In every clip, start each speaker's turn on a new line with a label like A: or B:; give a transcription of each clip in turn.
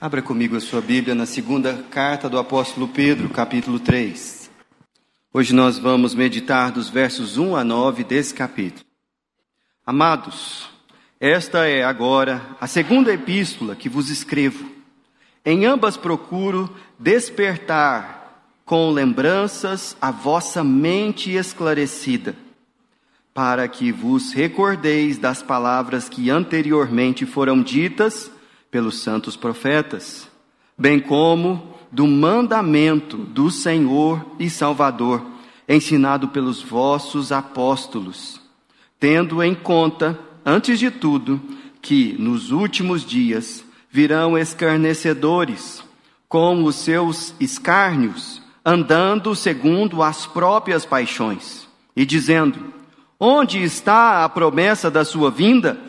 A: Abra comigo a sua Bíblia na segunda carta do apóstolo Pedro, capítulo 3. Hoje nós vamos meditar dos versos 1 a 9 desse capítulo. Amados, esta é agora a segunda epístola que vos escrevo. Em ambas procuro despertar com lembranças a vossa mente esclarecida, para que vos recordeis das palavras que anteriormente foram ditas pelos santos profetas, bem como do mandamento do Senhor e Salvador, ensinado pelos vossos apóstolos, tendo em conta, antes de tudo, que nos últimos dias virão escarnecedores, com os seus escárnios, andando segundo as próprias paixões, e dizendo: Onde está a promessa da sua vinda?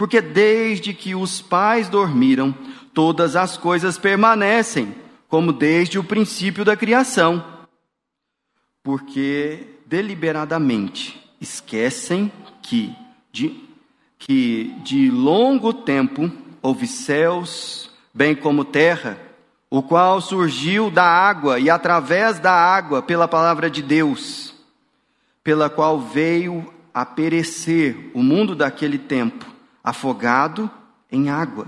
A: Porque desde que os pais dormiram, todas as coisas permanecem, como desde o princípio da criação. Porque deliberadamente esquecem que de, que de longo tempo houve céus, bem como terra, o qual surgiu da água e através da água pela palavra de Deus, pela qual veio a perecer o mundo daquele tempo afogado em água.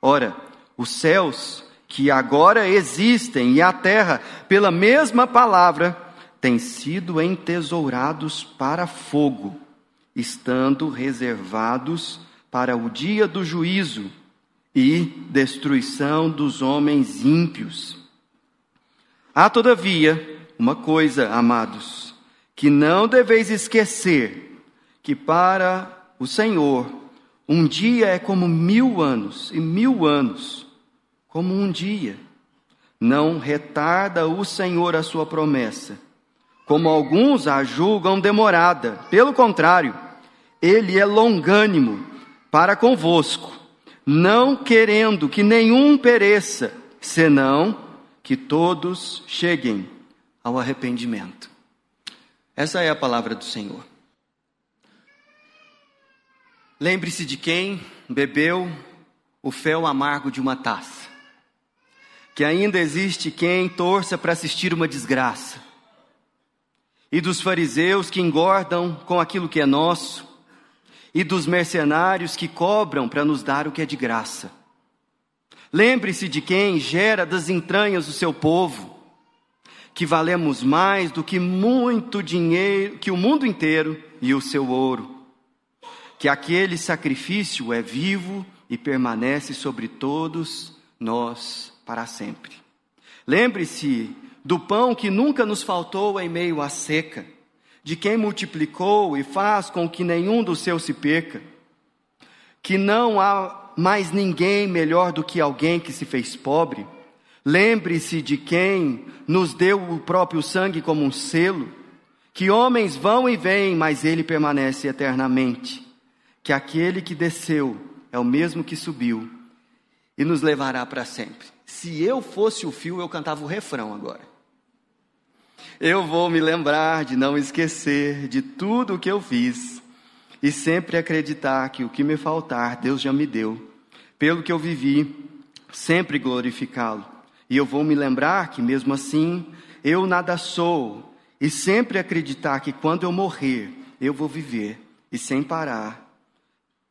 A: Ora, os céus que agora existem e a terra, pela mesma palavra, têm sido entesourados para fogo, estando reservados para o dia do juízo e destruição dos homens ímpios. Há, todavia, uma coisa, amados, que não deveis esquecer: que para o Senhor um dia é como mil anos, e mil anos como um dia. Não retarda o Senhor a sua promessa, como alguns a julgam demorada. Pelo contrário, ele é longânimo para convosco, não querendo que nenhum pereça, senão que todos cheguem ao arrependimento. Essa é a palavra do Senhor. Lembre-se de quem bebeu o fel amargo de uma taça. Que ainda existe quem torça para assistir uma desgraça. E dos fariseus que engordam com aquilo que é nosso. E dos mercenários que cobram para nos dar o que é de graça. Lembre-se de quem gera das entranhas o seu povo, que valemos mais do que muito dinheiro, que o mundo inteiro e o seu ouro que aquele sacrifício é vivo e permanece sobre todos nós para sempre. Lembre-se do pão que nunca nos faltou em meio à seca, de quem multiplicou e faz com que nenhum dos seus se perca, que não há mais ninguém melhor do que alguém que se fez pobre. Lembre-se de quem nos deu o próprio sangue como um selo, que homens vão e vêm, mas ele permanece eternamente que aquele que desceu é o mesmo que subiu e nos levará para sempre. Se eu fosse o fio, eu cantava o refrão agora. Eu vou me lembrar de não esquecer de tudo o que eu fiz e sempre acreditar que o que me faltar, Deus já me deu. Pelo que eu vivi, sempre glorificá-lo. E eu vou me lembrar que mesmo assim, eu nada sou e sempre acreditar que quando eu morrer, eu vou viver e sem parar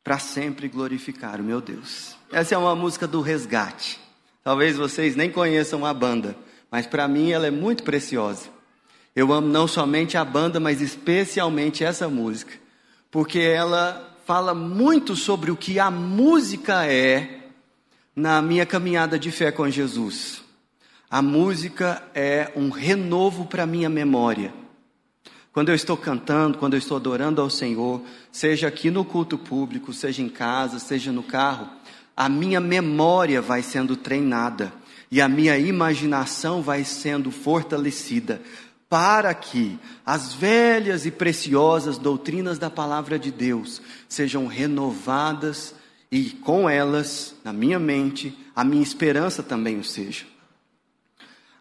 A: para sempre glorificar o meu Deus. Essa é uma música do resgate. Talvez vocês nem conheçam a banda, mas para mim ela é muito preciosa. Eu amo não somente a banda, mas especialmente essa música, porque ela fala muito sobre o que a música é na minha caminhada de fé com Jesus. A música é um renovo para minha memória. Quando eu estou cantando, quando eu estou adorando ao Senhor, seja aqui no culto público, seja em casa, seja no carro, a minha memória vai sendo treinada e a minha imaginação vai sendo fortalecida para que as velhas e preciosas doutrinas da palavra de Deus sejam renovadas e com elas, na minha mente, a minha esperança também o seja.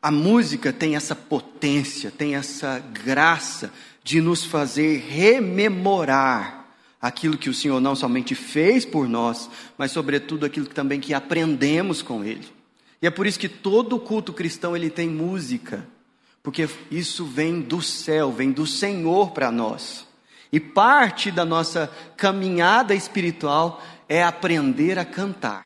A: A música tem essa potência, tem essa graça de nos fazer rememorar aquilo que o Senhor não somente fez por nós, mas sobretudo aquilo que também que aprendemos com Ele. E é por isso que todo culto cristão ele tem música, porque isso vem do céu, vem do Senhor para nós. E parte da nossa caminhada espiritual é aprender a cantar.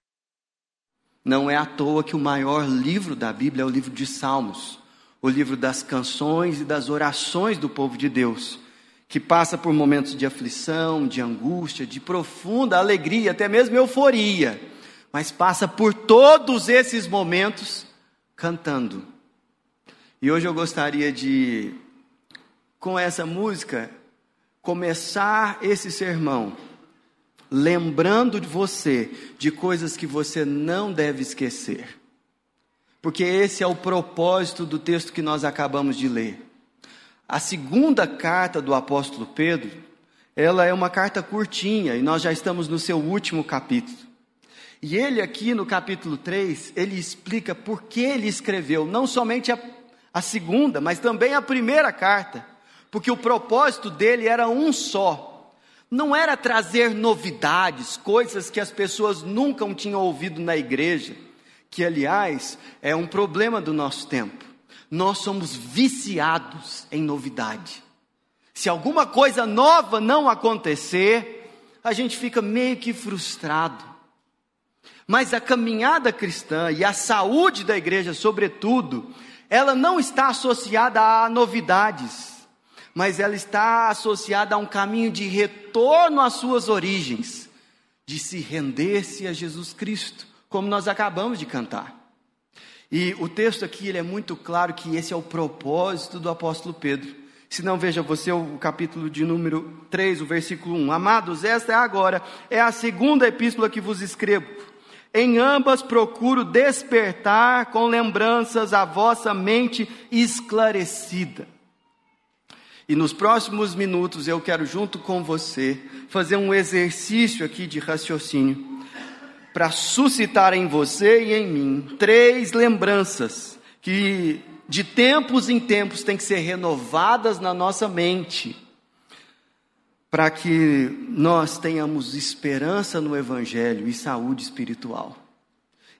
A: Não é à toa que o maior livro da Bíblia é o livro de Salmos, o livro das canções e das orações do povo de Deus que passa por momentos de aflição, de angústia, de profunda alegria, até mesmo euforia, mas passa por todos esses momentos cantando. E hoje eu gostaria de, com essa música, começar esse sermão lembrando de você de coisas que você não deve esquecer. Porque esse é o propósito do texto que nós acabamos de ler. A segunda carta do apóstolo Pedro, ela é uma carta curtinha e nós já estamos no seu último capítulo. E ele aqui no capítulo 3, ele explica por que ele escreveu não somente a, a segunda, mas também a primeira carta, porque o propósito dele era um só. Não era trazer novidades, coisas que as pessoas nunca tinham ouvido na igreja, que aliás é um problema do nosso tempo nós somos viciados em novidade. Se alguma coisa nova não acontecer, a gente fica meio que frustrado. Mas a caminhada cristã e a saúde da igreja, sobretudo, ela não está associada a novidades, mas ela está associada a um caminho de retorno às suas origens, de se render-se a Jesus Cristo, como nós acabamos de cantar. E o texto aqui ele é muito claro que esse é o propósito do apóstolo Pedro. Se não, veja você o capítulo de número 3, o versículo 1. Amados, esta é agora, é a segunda epístola que vos escrevo. Em ambas procuro despertar com lembranças a vossa mente esclarecida. E nos próximos minutos eu quero, junto com você, fazer um exercício aqui de raciocínio para suscitar em você e em mim três lembranças que de tempos em tempos têm que ser renovadas na nossa mente, para que nós tenhamos esperança no Evangelho e saúde espiritual.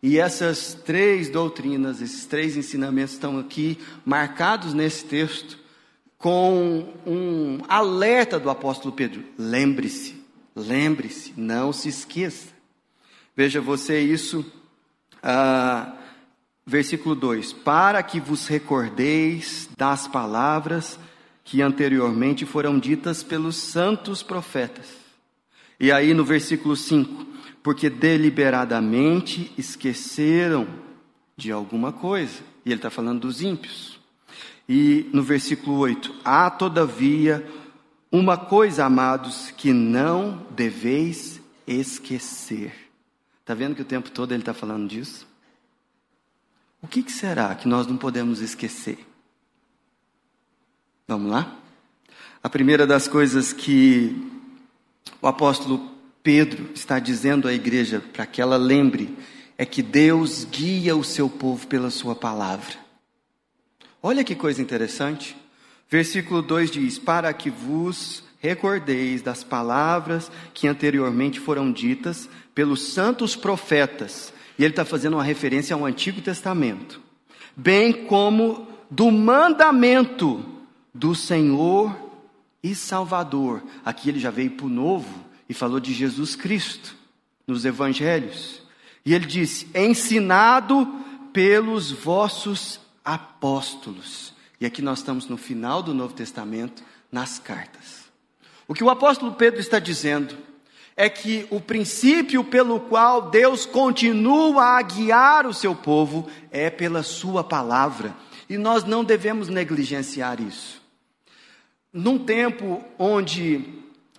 A: E essas três doutrinas, esses três ensinamentos estão aqui marcados nesse texto com um alerta do apóstolo Pedro: lembre-se, lembre-se, não se esqueça. Veja você isso, ah, versículo 2: Para que vos recordeis das palavras que anteriormente foram ditas pelos santos profetas. E aí no versículo 5: Porque deliberadamente esqueceram de alguma coisa. E ele está falando dos ímpios. E no versículo 8: Há todavia uma coisa, amados, que não deveis esquecer Está vendo que o tempo todo ele está falando disso? O que, que será que nós não podemos esquecer? Vamos lá? A primeira das coisas que o apóstolo Pedro está dizendo à igreja para que ela lembre é que Deus guia o seu povo pela sua palavra. Olha que coisa interessante. Versículo 2 diz: Para que vos recordeis das palavras que anteriormente foram ditas pelos santos profetas, e ele está fazendo uma referência ao Antigo Testamento, bem como do mandamento do Senhor e Salvador. Aqui ele já veio para o Novo e falou de Jesus Cristo nos Evangelhos. E ele disse: ensinado pelos vossos apóstolos. E aqui nós estamos no final do Novo Testamento, nas cartas. O que o apóstolo Pedro está dizendo é que o princípio pelo qual Deus continua a guiar o seu povo é pela sua palavra, e nós não devemos negligenciar isso. Num tempo onde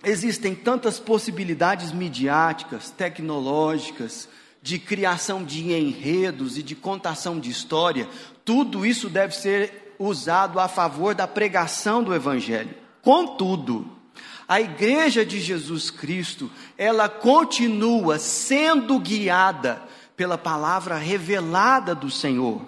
A: existem tantas possibilidades midiáticas, tecnológicas, de criação de enredos e de contação de história, tudo isso deve ser usado a favor da pregação do Evangelho. Contudo, a igreja de Jesus Cristo, ela continua sendo guiada pela palavra revelada do Senhor.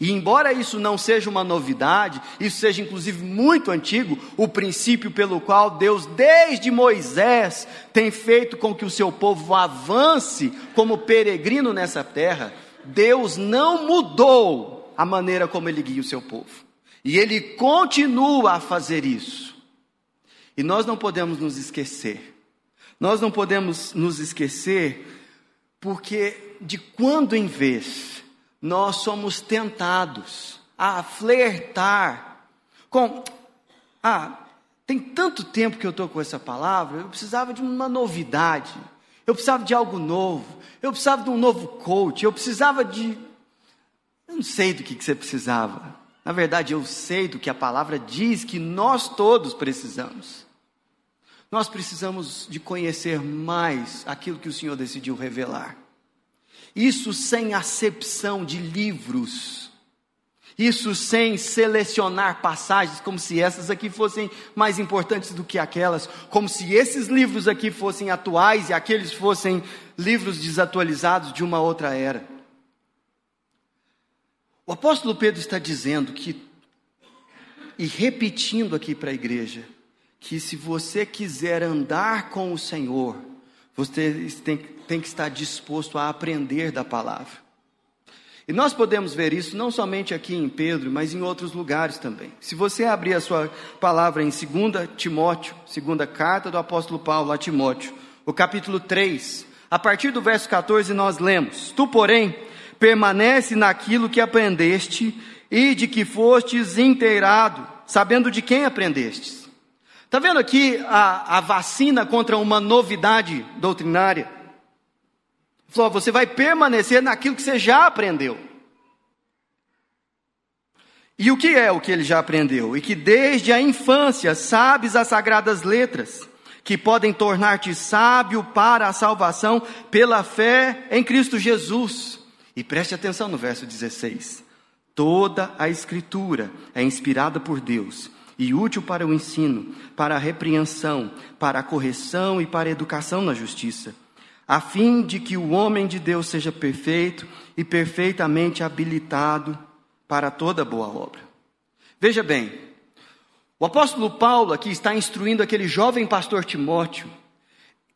A: E embora isso não seja uma novidade, isso seja inclusive muito antigo, o princípio pelo qual Deus, desde Moisés, tem feito com que o seu povo avance como peregrino nessa terra, Deus não mudou a maneira como ele guia o seu povo. E ele continua a fazer isso. E nós não podemos nos esquecer. Nós não podemos nos esquecer porque de quando em vez nós somos tentados a flertar com. Ah, tem tanto tempo que eu estou com essa palavra, eu precisava de uma novidade, eu precisava de algo novo, eu precisava de um novo coach, eu precisava de. Eu não sei do que, que você precisava. Na verdade, eu sei do que a palavra diz que nós todos precisamos. Nós precisamos de conhecer mais aquilo que o Senhor decidiu revelar. Isso sem acepção de livros. Isso sem selecionar passagens como se essas aqui fossem mais importantes do que aquelas, como se esses livros aqui fossem atuais e aqueles fossem livros desatualizados de uma outra era. O apóstolo Pedro está dizendo que, e repetindo aqui para a igreja, que se você quiser andar com o Senhor, você tem, tem que estar disposto a aprender da palavra. E nós podemos ver isso não somente aqui em Pedro, mas em outros lugares também. Se você abrir a sua palavra em 2 Timóteo, segunda carta do apóstolo Paulo a Timóteo, o capítulo 3, a partir do verso 14 nós lemos: Tu, porém, permanece naquilo que aprendeste e de que fostes inteirado, sabendo de quem aprendestes Está vendo aqui a, a vacina contra uma novidade doutrinária? Falou, você vai permanecer naquilo que você já aprendeu. E o que é o que ele já aprendeu? E que desde a infância sabes as sagradas letras, que podem tornar-te sábio para a salvação pela fé em Cristo Jesus. E preste atenção no verso 16. Toda a Escritura é inspirada por Deus e útil para o ensino, para a repreensão, para a correção e para a educação na justiça, a fim de que o homem de Deus seja perfeito e perfeitamente habilitado para toda boa obra. Veja bem, o apóstolo Paulo aqui está instruindo aquele jovem pastor Timóteo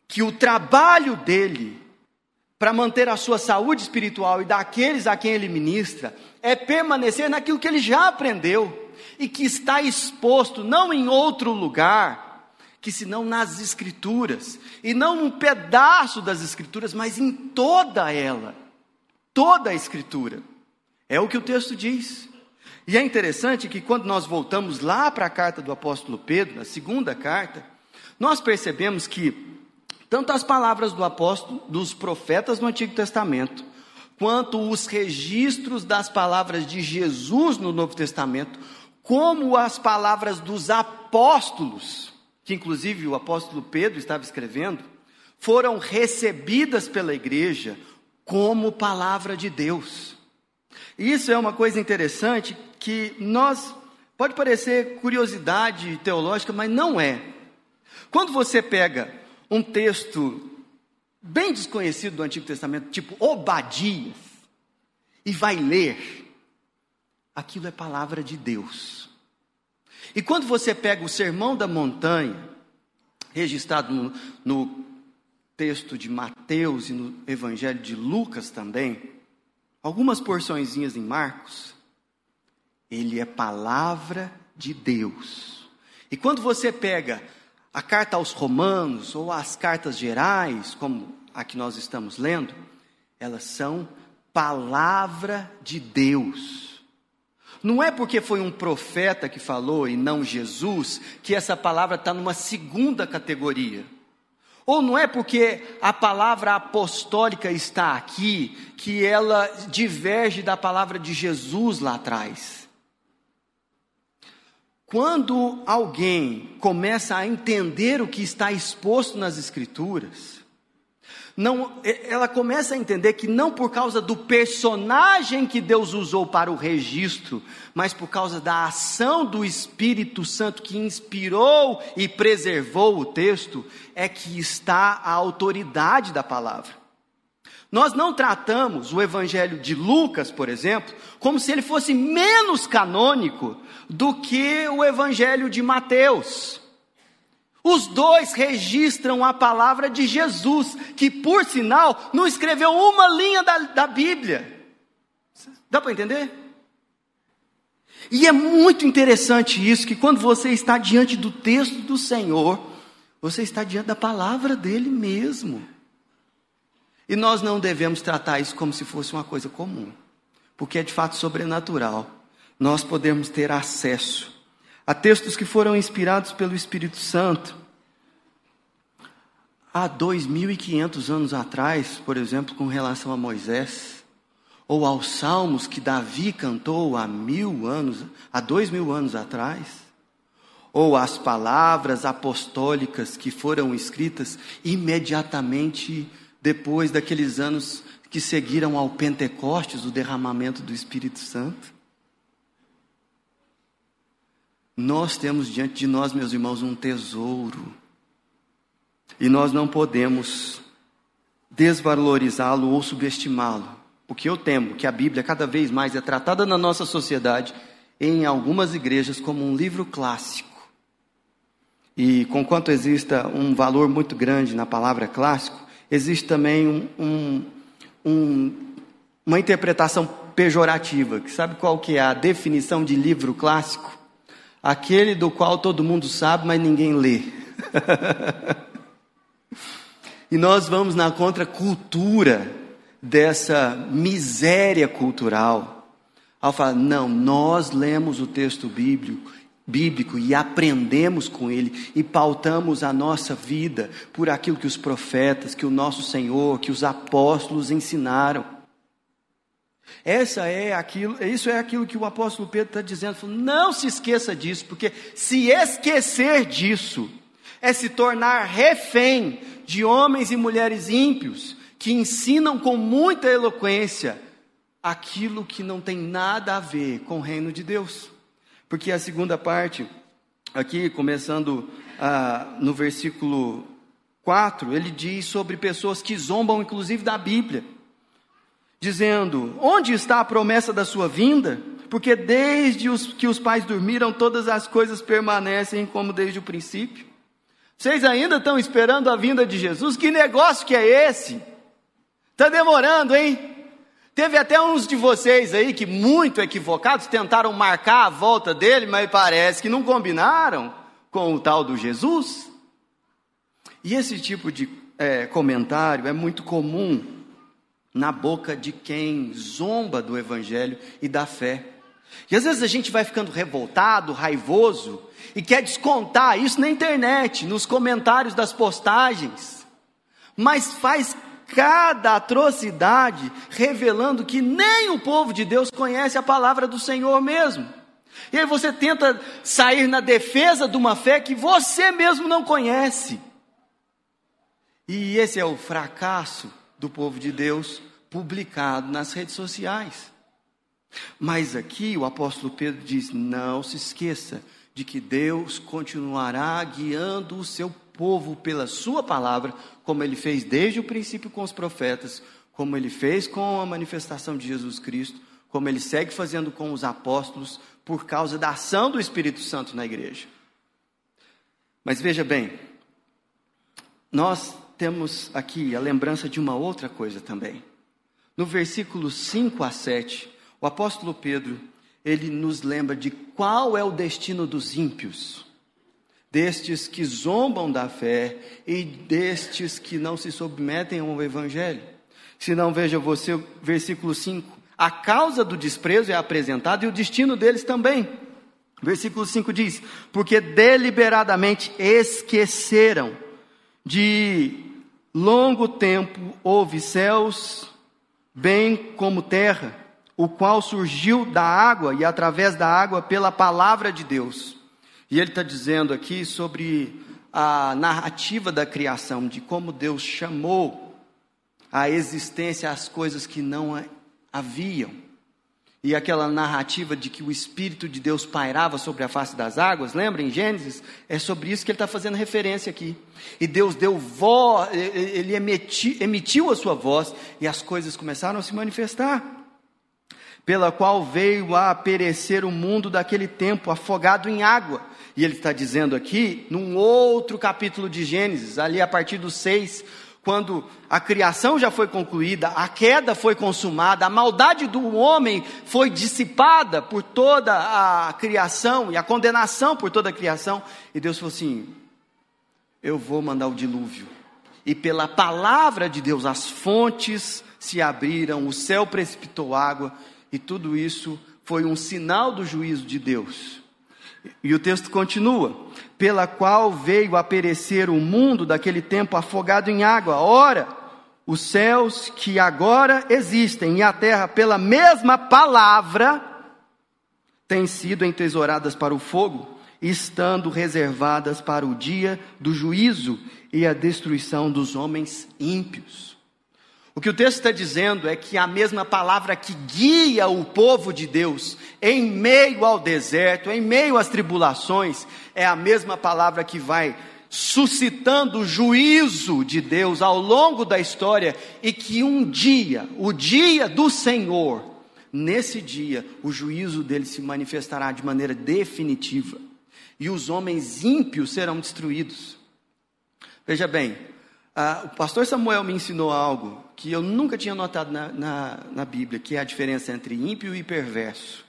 A: que o trabalho dele para manter a sua saúde espiritual e daqueles a quem ele ministra é permanecer naquilo que ele já aprendeu e que está exposto não em outro lugar, que senão nas Escrituras, e não num pedaço das Escrituras, mas em toda ela, toda a Escritura. É o que o texto diz. E é interessante que quando nós voltamos lá para a carta do apóstolo Pedro, a segunda carta, nós percebemos que tanto as palavras do apóstolo, dos profetas no Antigo Testamento, quanto os registros das palavras de Jesus no Novo Testamento, como as palavras dos apóstolos, que inclusive o apóstolo Pedro estava escrevendo, foram recebidas pela igreja como palavra de Deus. Isso é uma coisa interessante que nós pode parecer curiosidade teológica, mas não é. Quando você pega um texto bem desconhecido do Antigo Testamento, tipo Obadias, e vai ler, aquilo é palavra de Deus. E quando você pega o Sermão da Montanha, registrado no, no texto de Mateus e no Evangelho de Lucas também, algumas porçõezinhas em Marcos, ele é palavra de Deus. E quando você pega a carta aos Romanos ou as cartas gerais, como a que nós estamos lendo, elas são palavra de Deus. Não é porque foi um profeta que falou e não Jesus que essa palavra está numa segunda categoria. Ou não é porque a palavra apostólica está aqui que ela diverge da palavra de Jesus lá atrás. Quando alguém começa a entender o que está exposto nas Escrituras, não, ela começa a entender que não por causa do personagem que Deus usou para o registro, mas por causa da ação do Espírito Santo que inspirou e preservou o texto, é que está a autoridade da palavra. Nós não tratamos o Evangelho de Lucas, por exemplo, como se ele fosse menos canônico do que o Evangelho de Mateus. Os dois registram a palavra de Jesus, que por sinal não escreveu uma linha da, da Bíblia. Dá para entender? E é muito interessante isso, que quando você está diante do texto do Senhor, você está diante da palavra dele mesmo. E nós não devemos tratar isso como se fosse uma coisa comum, porque é de fato sobrenatural. Nós podemos ter acesso a textos que foram inspirados pelo Espírito Santo. Há 2.500 anos atrás, por exemplo, com relação a Moisés, ou aos salmos que Davi cantou há mil anos, há dois mil anos atrás, ou as palavras apostólicas que foram escritas imediatamente depois daqueles anos que seguiram ao Pentecostes, o derramamento do Espírito Santo. Nós temos diante de nós, meus irmãos, um tesouro. E nós não podemos desvalorizá-lo ou subestimá-lo. Porque eu temo que a Bíblia cada vez mais é tratada na nossa sociedade, em algumas igrejas, como um livro clássico. E conquanto exista um valor muito grande na palavra clássico, existe também um, um, um, uma interpretação pejorativa, sabe qual que é a definição de livro clássico? Aquele do qual todo mundo sabe, mas ninguém lê. e nós vamos na contracultura dessa miséria cultural, ao falar, não, nós lemos o texto bíblico bíblico e aprendemos com ele e pautamos a nossa vida por aquilo que os profetas, que o nosso Senhor, que os apóstolos ensinaram. Essa é aquilo, isso é aquilo que o apóstolo Pedro está dizendo. Não se esqueça disso, porque se esquecer disso é se tornar refém de homens e mulheres ímpios que ensinam com muita eloquência aquilo que não tem nada a ver com o reino de Deus. Porque a segunda parte, aqui começando ah, no versículo 4, ele diz sobre pessoas que zombam inclusive da Bíblia, dizendo: Onde está a promessa da sua vinda? Porque desde os, que os pais dormiram, todas as coisas permanecem como desde o princípio. Vocês ainda estão esperando a vinda de Jesus? Que negócio que é esse? Está demorando, hein? Teve até uns de vocês aí que, muito equivocados, tentaram marcar a volta dele, mas parece que não combinaram com o tal do Jesus. E esse tipo de é, comentário é muito comum na boca de quem zomba do Evangelho e da fé. E às vezes a gente vai ficando revoltado, raivoso, e quer descontar isso na internet, nos comentários das postagens, mas faz cada atrocidade, revelando que nem o povo de Deus conhece a palavra do Senhor mesmo. E aí você tenta sair na defesa de uma fé que você mesmo não conhece. E esse é o fracasso do povo de Deus publicado nas redes sociais. Mas aqui o apóstolo Pedro diz: não se esqueça de que Deus continuará guiando o seu povo pela sua palavra, como ele fez desde o princípio com os profetas, como ele fez com a manifestação de Jesus Cristo, como ele segue fazendo com os apóstolos, por causa da ação do Espírito Santo na igreja. Mas veja bem, nós temos aqui a lembrança de uma outra coisa também. No versículo 5 a 7, o apóstolo Pedro, ele nos lembra de qual é o destino dos ímpios destes que zombam da fé e destes que não se submetem ao Evangelho. Se não, veja você, versículo 5. A causa do desprezo é apresentada e o destino deles também. Versículo 5 diz: Porque deliberadamente esqueceram de longo tempo houve céus, bem como terra, o qual surgiu da água e através da água pela palavra de Deus e ele está dizendo aqui sobre a narrativa da criação, de como Deus chamou a existência as coisas que não haviam. E aquela narrativa de que o Espírito de Deus pairava sobre a face das águas, lembra em Gênesis? É sobre isso que ele está fazendo referência aqui. E Deus deu voz, ele emitiu, emitiu a sua voz e as coisas começaram a se manifestar. Pela qual veio a perecer o mundo daquele tempo, afogado em água. E ele está dizendo aqui, num outro capítulo de Gênesis, ali a partir do 6, quando a criação já foi concluída, a queda foi consumada, a maldade do homem foi dissipada por toda a criação e a condenação por toda a criação, e Deus falou assim: Eu vou mandar o dilúvio. E pela palavra de Deus, as fontes se abriram, o céu precipitou água, e tudo isso foi um sinal do juízo de Deus. E o texto continua: pela qual veio a perecer o mundo daquele tempo afogado em água. Ora, os céus que agora existem e a terra, pela mesma palavra, têm sido entesouradas para o fogo, estando reservadas para o dia do juízo e a destruição dos homens ímpios. O que o texto está dizendo é que a mesma palavra que guia o povo de Deus em meio ao deserto, em meio às tribulações, é a mesma palavra que vai suscitando o juízo de Deus ao longo da história e que um dia, o dia do Senhor, nesse dia, o juízo dele se manifestará de maneira definitiva e os homens ímpios serão destruídos. Veja bem, ah, o pastor Samuel me ensinou algo que eu nunca tinha notado na, na, na Bíblia, que é a diferença entre ímpio e perverso.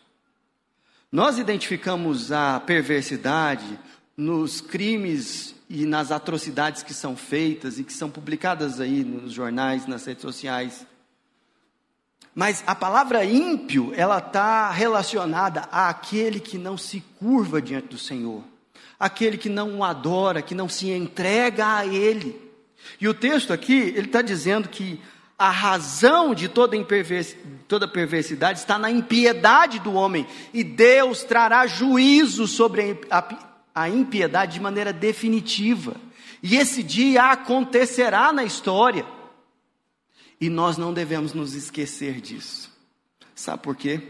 A: Nós identificamos a perversidade nos crimes e nas atrocidades que são feitas e que são publicadas aí nos jornais, nas redes sociais. Mas a palavra ímpio, ela está relacionada àquele que não se curva diante do Senhor, aquele que não o adora, que não se entrega a Ele. E o texto aqui, ele está dizendo que a razão de toda, toda perversidade está na impiedade do homem, e Deus trará juízo sobre a, a impiedade de maneira definitiva. E esse dia acontecerá na história. E nós não devemos nos esquecer disso. Sabe por quê?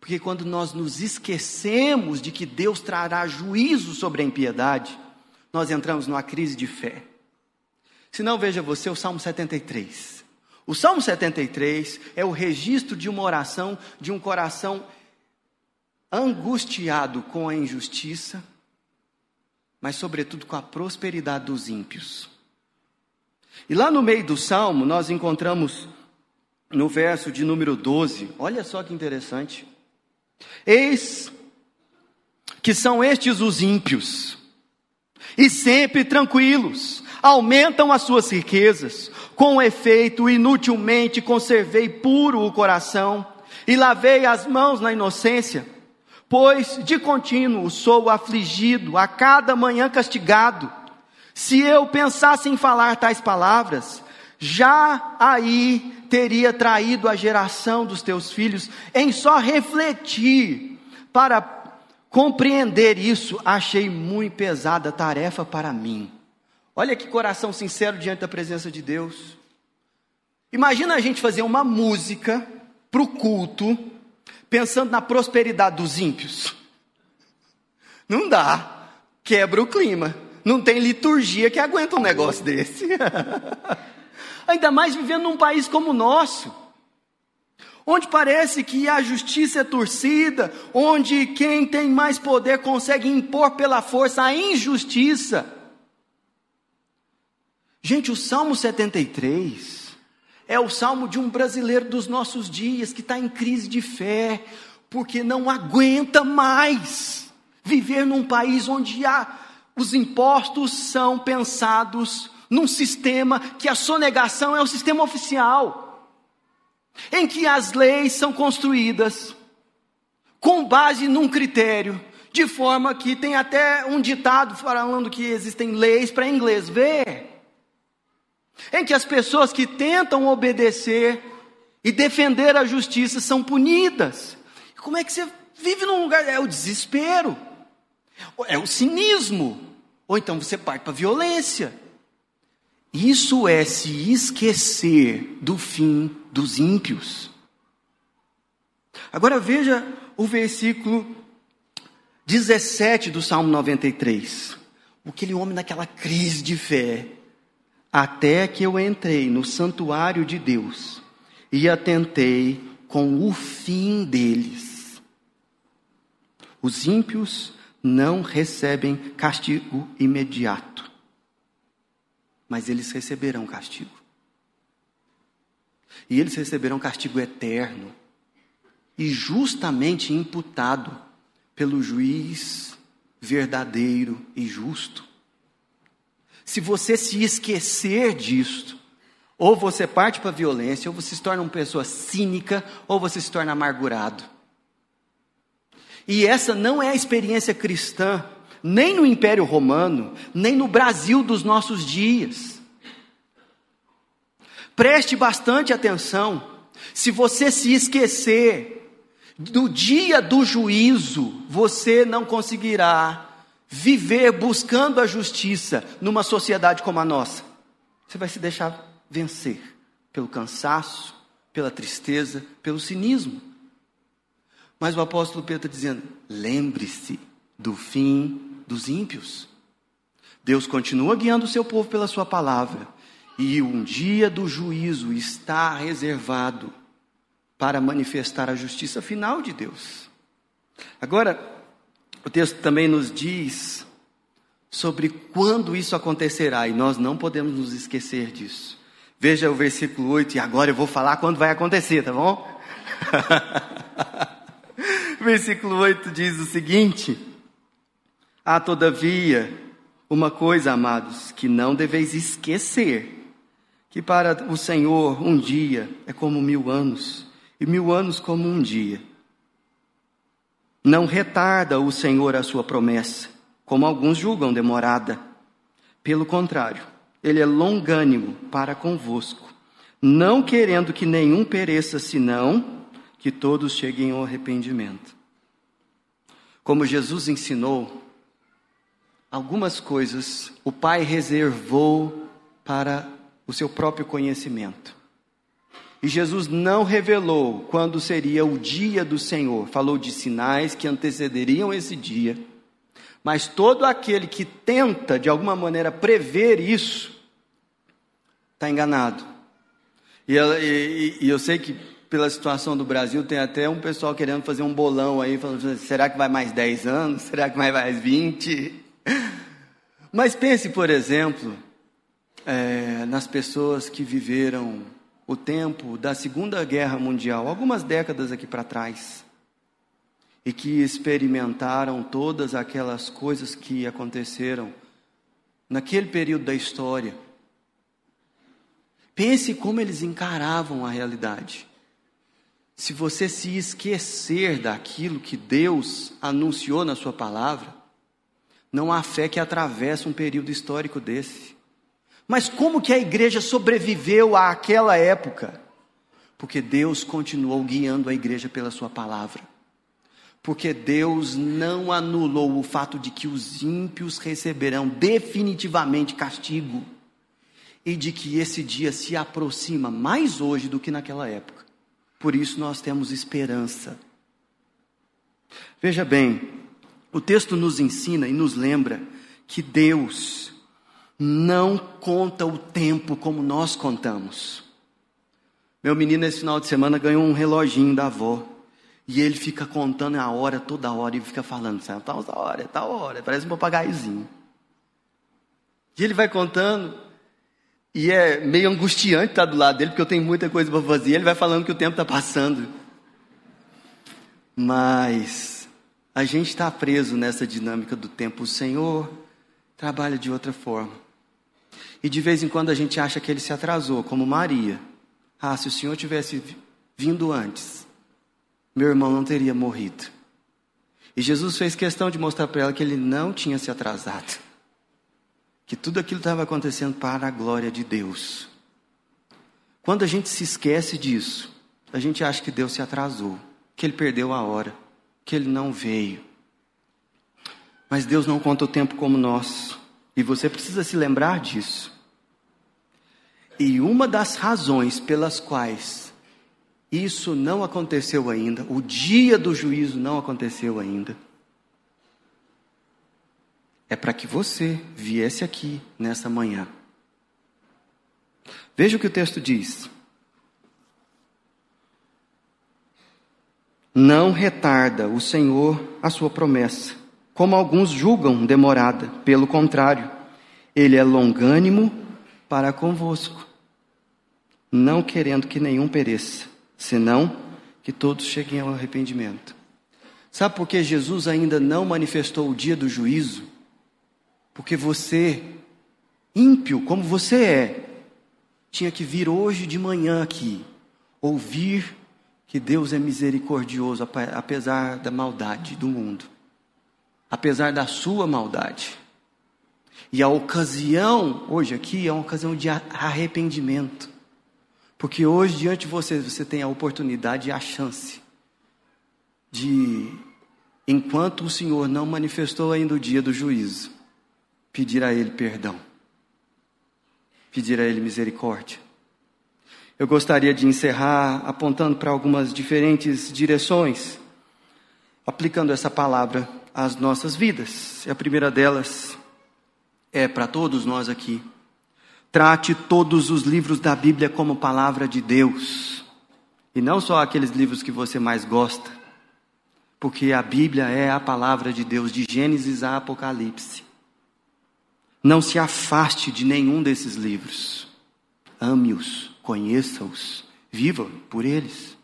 A: Porque quando nós nos esquecemos de que Deus trará juízo sobre a impiedade, nós entramos numa crise de fé. Se não, veja você o Salmo 73. O Salmo 73 é o registro de uma oração de um coração angustiado com a injustiça, mas, sobretudo, com a prosperidade dos ímpios. E lá no meio do salmo, nós encontramos no verso de número 12, olha só que interessante. Eis que são estes os ímpios, e sempre tranquilos, aumentam as suas riquezas. Com efeito, inutilmente conservei puro o coração e lavei as mãos na inocência, pois de contínuo sou afligido, a cada manhã castigado. Se eu pensasse em falar tais palavras, já aí teria traído a geração dos teus filhos, em só refletir para compreender isso, achei muito pesada tarefa para mim. Olha que coração sincero diante da presença de Deus. Imagina a gente fazer uma música para o culto, pensando na prosperidade dos ímpios. Não dá, quebra o clima. Não tem liturgia que aguenta um negócio desse. Ainda mais vivendo num país como o nosso, onde parece que a justiça é torcida, onde quem tem mais poder consegue impor pela força a injustiça. Gente, o Salmo 73 é o salmo de um brasileiro dos nossos dias que está em crise de fé, porque não aguenta mais viver num país onde há, os impostos são pensados num sistema que a sonegação é o sistema oficial, em que as leis são construídas com base num critério, de forma que tem até um ditado falando que existem leis para inglês. Ver em que as pessoas que tentam obedecer e defender a justiça são punidas. Como é que você vive num lugar? É o desespero, é o cinismo, ou então você parte para a violência. Isso é se esquecer do fim dos ímpios. Agora veja o versículo 17 do Salmo 93. Aquele homem naquela crise de fé. Até que eu entrei no santuário de Deus e atentei com o fim deles. Os ímpios não recebem castigo imediato, mas eles receberão castigo. E eles receberão castigo eterno e justamente imputado pelo juiz verdadeiro e justo. Se você se esquecer disto, ou você parte para a violência, ou você se torna uma pessoa cínica, ou você se torna amargurado. E essa não é a experiência cristã, nem no Império Romano, nem no Brasil dos nossos dias. Preste bastante atenção. Se você se esquecer do dia do juízo, você não conseguirá viver buscando a justiça numa sociedade como a nossa. Você vai se deixar vencer pelo cansaço, pela tristeza, pelo cinismo. Mas o apóstolo Pedro está dizendo: lembre-se do fim dos ímpios. Deus continua guiando o seu povo pela sua palavra, e um dia do juízo está reservado para manifestar a justiça final de Deus. Agora, o texto também nos diz sobre quando isso acontecerá, e nós não podemos nos esquecer disso. Veja o versículo 8, e agora eu vou falar quando vai acontecer, tá bom? versículo 8 diz o seguinte: Há todavia uma coisa, amados, que não deveis esquecer: que para o Senhor um dia é como mil anos, e mil anos como um dia. Não retarda o Senhor a sua promessa, como alguns julgam demorada. Pelo contrário, ele é longânimo para convosco, não querendo que nenhum pereça, senão que todos cheguem ao arrependimento. Como Jesus ensinou, algumas coisas o Pai reservou para o seu próprio conhecimento. E Jesus não revelou quando seria o dia do Senhor, falou de sinais que antecederiam esse dia. Mas todo aquele que tenta, de alguma maneira, prever isso, está enganado. E, e, e, eu sei que, pela situação do Brasil, tem até um pessoal querendo fazer um bolão aí, falando: será que vai mais 10 anos? Será que vai mais 20? Mas pense, por exemplo, é, nas pessoas que viveram o tempo da Segunda Guerra Mundial, algumas décadas aqui para trás, e que experimentaram todas aquelas coisas que aconteceram naquele período da história. Pense como eles encaravam a realidade. Se você se esquecer daquilo que Deus anunciou na Sua palavra, não há fé que atravesse um período histórico desse. Mas como que a igreja sobreviveu àquela época? Porque Deus continuou guiando a igreja pela sua palavra. Porque Deus não anulou o fato de que os ímpios receberão definitivamente castigo e de que esse dia se aproxima mais hoje do que naquela época. Por isso nós temos esperança. Veja bem, o texto nos ensina e nos lembra que Deus não conta o tempo como nós contamos. Meu menino, esse final de semana, ganhou um reloginho da avó. E ele fica contando a hora toda hora e fica falando, sabe, tal hora, tal hora, parece um papagaiozinho. E ele vai contando, e é meio angustiante estar do lado dele, porque eu tenho muita coisa para fazer. Ele vai falando que o tempo está passando. Mas a gente está preso nessa dinâmica do tempo. O Senhor trabalha de outra forma. E de vez em quando a gente acha que ele se atrasou, como Maria. Ah, se o Senhor tivesse vindo antes, meu irmão não teria morrido. E Jesus fez questão de mostrar para ela que ele não tinha se atrasado. Que tudo aquilo estava acontecendo para a glória de Deus. Quando a gente se esquece disso, a gente acha que Deus se atrasou, que ele perdeu a hora, que ele não veio. Mas Deus não conta o tempo como nós. E você precisa se lembrar disso. E uma das razões pelas quais isso não aconteceu ainda, o dia do juízo não aconteceu ainda. É para que você viesse aqui nessa manhã. Veja o que o texto diz. Não retarda o Senhor a sua promessa, como alguns julgam demorada. Pelo contrário, ele é longânimo para convosco, não querendo que nenhum pereça, senão que todos cheguem ao arrependimento. Sabe por que Jesus ainda não manifestou o dia do juízo? Porque você, ímpio como você é, tinha que vir hoje de manhã aqui, ouvir que Deus é misericordioso apesar da maldade do mundo, apesar da sua maldade. E a ocasião, hoje aqui, é uma ocasião de arrependimento. Porque hoje, diante de você, você tem a oportunidade e a chance de, enquanto o Senhor não manifestou ainda o dia do juízo, pedir a Ele perdão, pedir a Ele misericórdia. Eu gostaria de encerrar apontando para algumas diferentes direções, aplicando essa palavra às nossas vidas. E a primeira delas é para todos nós aqui. Trate todos os livros da Bíblia como palavra de Deus. E não só aqueles livros que você mais gosta. Porque a Bíblia é a palavra de Deus, de Gênesis a Apocalipse. Não se afaste de nenhum desses livros. Ame-os, conheça-os, viva por eles.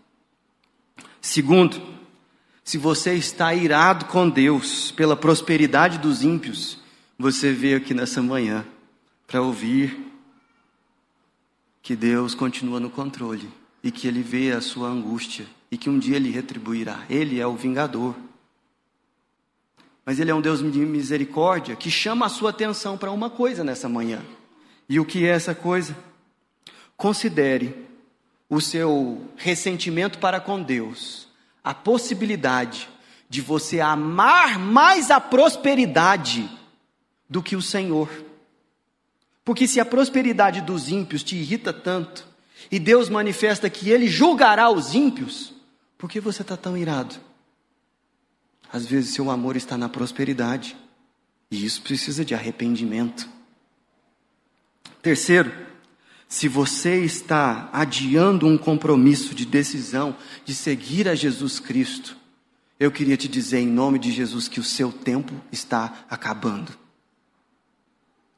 A: Segundo, se você está irado com Deus pela prosperidade dos ímpios, você veio aqui nessa manhã para ouvir que Deus continua no controle e que Ele vê a sua angústia e que um dia Ele retribuirá. Ele é o vingador. Mas Ele é um Deus de misericórdia que chama a sua atenção para uma coisa nessa manhã. E o que é essa coisa? Considere o seu ressentimento para com Deus, a possibilidade de você amar mais a prosperidade do que o Senhor. Porque se a prosperidade dos ímpios te irrita tanto, e Deus manifesta que Ele julgará os ímpios, por que você está tão irado? Às vezes seu amor está na prosperidade, e isso precisa de arrependimento. Terceiro, se você está adiando um compromisso de decisão de seguir a Jesus Cristo, eu queria te dizer em nome de Jesus que o seu tempo está acabando.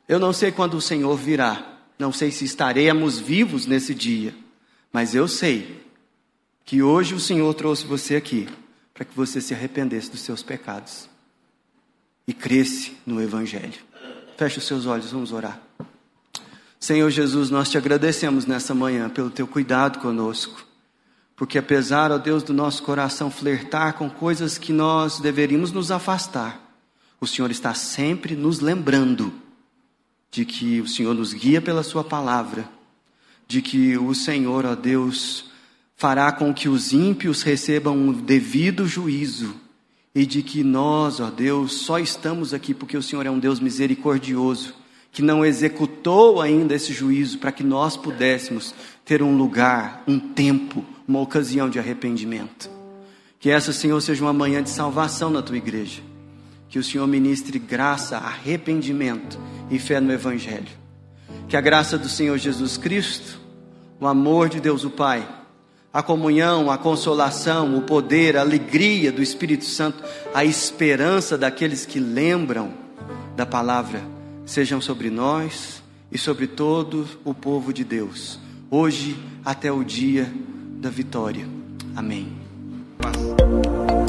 A: Eu não sei quando o Senhor virá, não sei se estaremos vivos nesse dia, mas eu sei que hoje o Senhor trouxe você aqui para que você se arrependesse dos seus pecados e cresce no Evangelho. Feche os seus olhos, vamos orar. Senhor Jesus, nós te agradecemos nessa manhã pelo teu cuidado conosco, porque apesar, ó Deus, do nosso coração flertar com coisas que nós deveríamos nos afastar, o Senhor está sempre nos lembrando de que o Senhor nos guia pela Sua palavra, de que o Senhor, ó Deus, fará com que os ímpios recebam um devido juízo e de que nós, ó Deus, só estamos aqui porque o Senhor é um Deus misericordioso, que não executou ainda esse juízo para que nós pudéssemos ter um lugar, um tempo, uma ocasião de arrependimento. Que essa, Senhor, seja uma manhã de salvação na tua igreja que o Senhor ministre graça, arrependimento e fé no Evangelho. Que a graça do Senhor Jesus Cristo, o amor de Deus o Pai, a comunhão, a consolação, o poder, a alegria do Espírito Santo, a esperança daqueles que lembram da palavra, sejam sobre nós e sobre todo o povo de Deus, hoje até o dia da vitória. Amém. Paz.